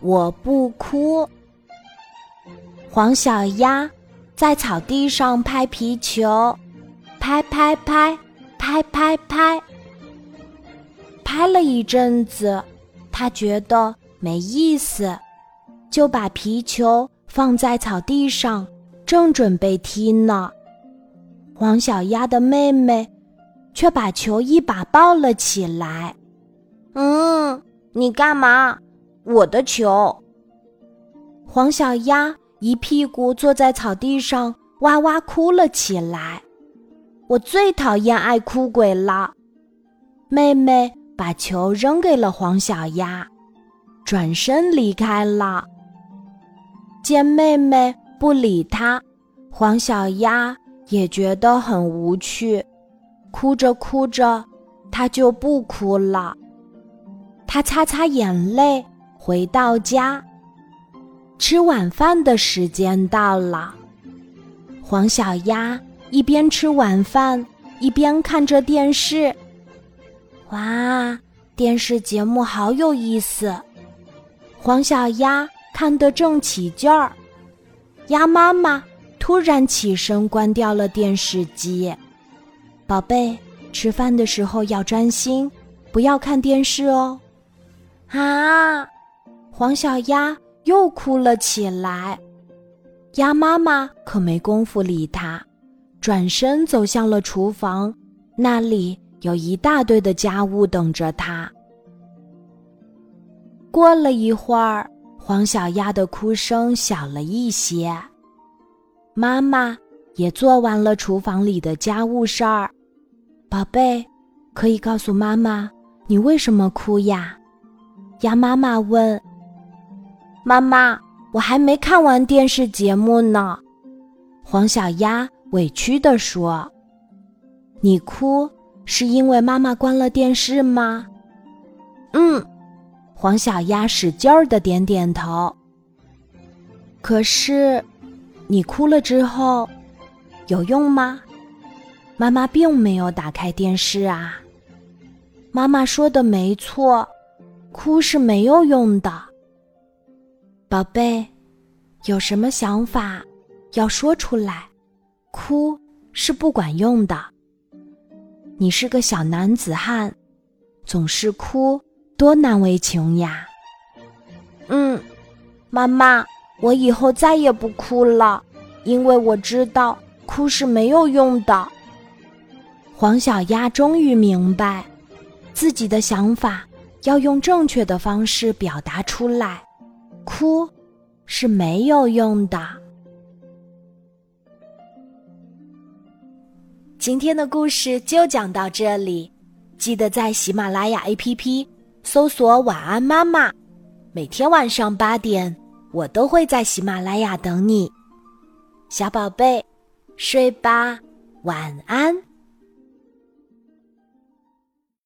我不哭。黄小鸭在草地上拍皮球，拍拍拍，拍拍拍，拍了一阵子，他觉得没意思，就把皮球放在草地上，正准备踢呢。黄小鸭的妹妹却把球一把抱了起来。嗯，你干嘛？我的球。黄小鸭一屁股坐在草地上，哇哇哭了起来。我最讨厌爱哭鬼了。妹妹把球扔给了黄小鸭，转身离开了。见妹妹不理她，黄小鸭。也觉得很无趣，哭着哭着，他就不哭了。他擦擦眼泪，回到家。吃晚饭的时间到了，黄小鸭一边吃晚饭，一边看着电视。哇，电视节目好有意思！黄小鸭看得正起劲儿，鸭妈妈。突然起身，关掉了电视机。宝贝，吃饭的时候要专心，不要看电视哦。啊！黄小鸭又哭了起来。鸭妈妈可没工夫理它，转身走向了厨房，那里有一大堆的家务等着它。过了一会儿，黄小鸭的哭声小了一些。妈妈也做完了厨房里的家务事儿，宝贝，可以告诉妈妈你为什么哭呀？鸭妈妈问。妈妈，我还没看完电视节目呢。黄小鸭委屈地说：“你哭是因为妈妈关了电视吗？”嗯，黄小鸭使劲儿的点点头。可是。你哭了之后，有用吗？妈妈并没有打开电视啊。妈妈说的没错，哭是没有用的。宝贝，有什么想法要说出来？哭是不管用的。你是个小男子汉，总是哭，多难为情呀。嗯，妈妈。我以后再也不哭了，因为我知道哭是没有用的。黄小鸭终于明白，自己的想法要用正确的方式表达出来，哭是没有用的。今天的故事就讲到这里，记得在喜马拉雅 APP 搜索“晚安妈妈”，每天晚上八点。我都会在喜马拉雅等你，小宝贝，睡吧，晚安。